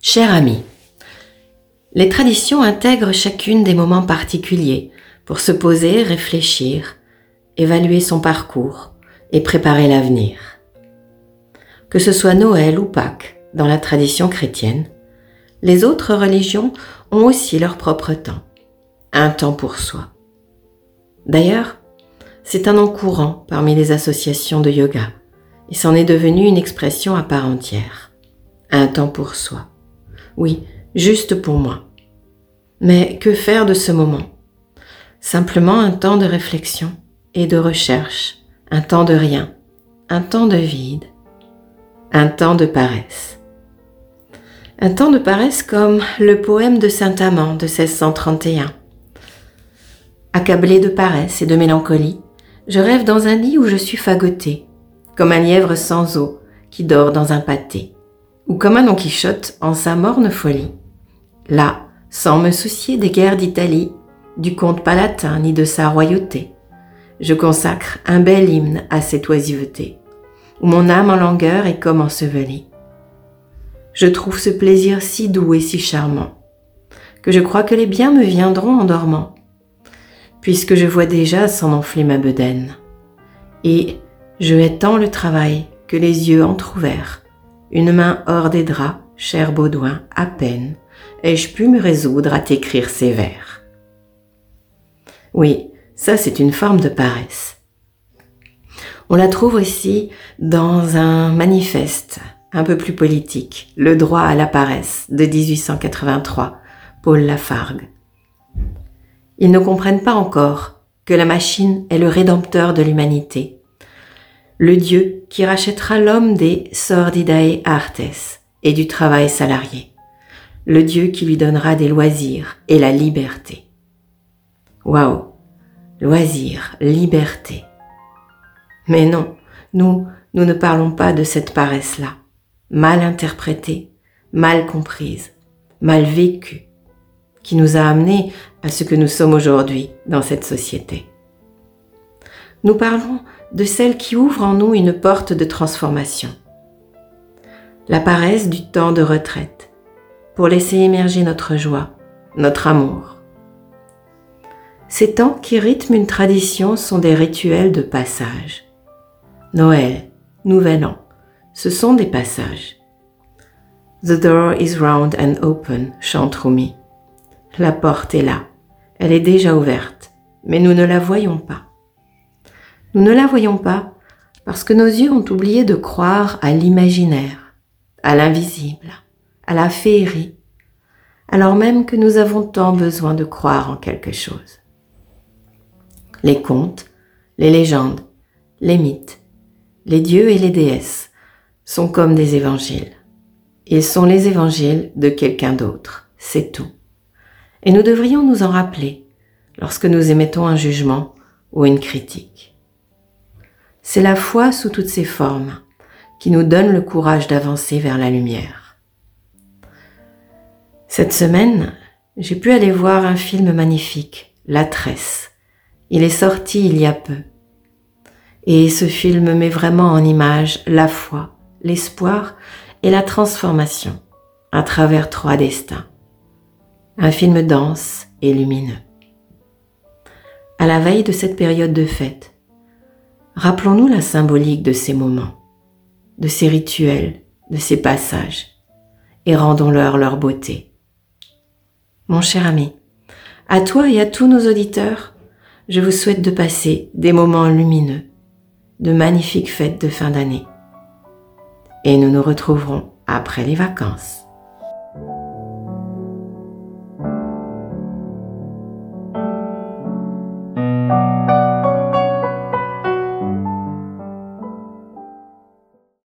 Cher ami, les traditions intègrent chacune des moments particuliers pour se poser, réfléchir, évaluer son parcours et préparer l'avenir. Que ce soit Noël ou Pâques dans la tradition chrétienne, les autres religions ont aussi leur propre temps, un temps pour soi. D'ailleurs, c'est un nom courant parmi les associations de yoga et c'en est devenu une expression à part entière. Un temps pour soi. Oui, juste pour moi. Mais que faire de ce moment? Simplement un temps de réflexion et de recherche, un temps de rien, un temps de vide, un temps de paresse. Un temps de paresse comme le poème de Saint-Amand de 1631. Accablé de paresse et de mélancolie, je rêve dans un lit où je suis fagoté, comme un lièvre sans eau qui dort dans un pâté, ou comme un Don Quichotte en sa morne folie. Là, sans me soucier des guerres d'Italie, du comte palatin ni de sa royauté. Je consacre un bel hymne à cette oisiveté, où mon âme en langueur est comme ensevelie. Je trouve ce plaisir si doux et si charmant, que je crois que les biens me viendront en dormant, puisque je vois déjà s'en enfler ma bedaine. Et je hais tant le travail que les yeux entr'ouverts, une main hors des draps, cher Baudouin, à peine, ai-je pu me résoudre à t'écrire ces vers. Oui, ça c'est une forme de paresse. On la trouve aussi dans un manifeste un peu plus politique, Le droit à la paresse de 1883, Paul Lafargue. Ils ne comprennent pas encore que la machine est le rédempteur de l'humanité, le Dieu qui rachètera l'homme des sordidae artes et du travail salarié le Dieu qui lui donnera des loisirs et la liberté. Waouh Loisirs, liberté. Mais non, nous, nous ne parlons pas de cette paresse-là, mal interprétée, mal comprise, mal vécue, qui nous a amenés à ce que nous sommes aujourd'hui dans cette société. Nous parlons de celle qui ouvre en nous une porte de transformation. La paresse du temps de retraite, pour laisser émerger notre joie, notre amour. Ces temps qui rythment une tradition sont des rituels de passage. Noël, Nouvel An, ce sont des passages. The door is round and open, chante Rumi. La porte est là, elle est déjà ouverte, mais nous ne la voyons pas. Nous ne la voyons pas parce que nos yeux ont oublié de croire à l'imaginaire, à l'invisible à la féerie, alors même que nous avons tant besoin de croire en quelque chose. Les contes, les légendes, les mythes, les dieux et les déesses sont comme des évangiles. Ils sont les évangiles de quelqu'un d'autre, c'est tout. Et nous devrions nous en rappeler lorsque nous émettons un jugement ou une critique. C'est la foi sous toutes ses formes qui nous donne le courage d'avancer vers la lumière. Cette semaine, j'ai pu aller voir un film magnifique, La Tresse. Il est sorti il y a peu. Et ce film met vraiment en image la foi, l'espoir et la transformation à travers trois destins. Un film dense et lumineux. À la veille de cette période de fête, rappelons-nous la symbolique de ces moments, de ces rituels, de ces passages, et rendons-leur leur beauté. Mon cher ami, à toi et à tous nos auditeurs, je vous souhaite de passer des moments lumineux, de magnifiques fêtes de fin d'année. Et nous nous retrouverons après les vacances.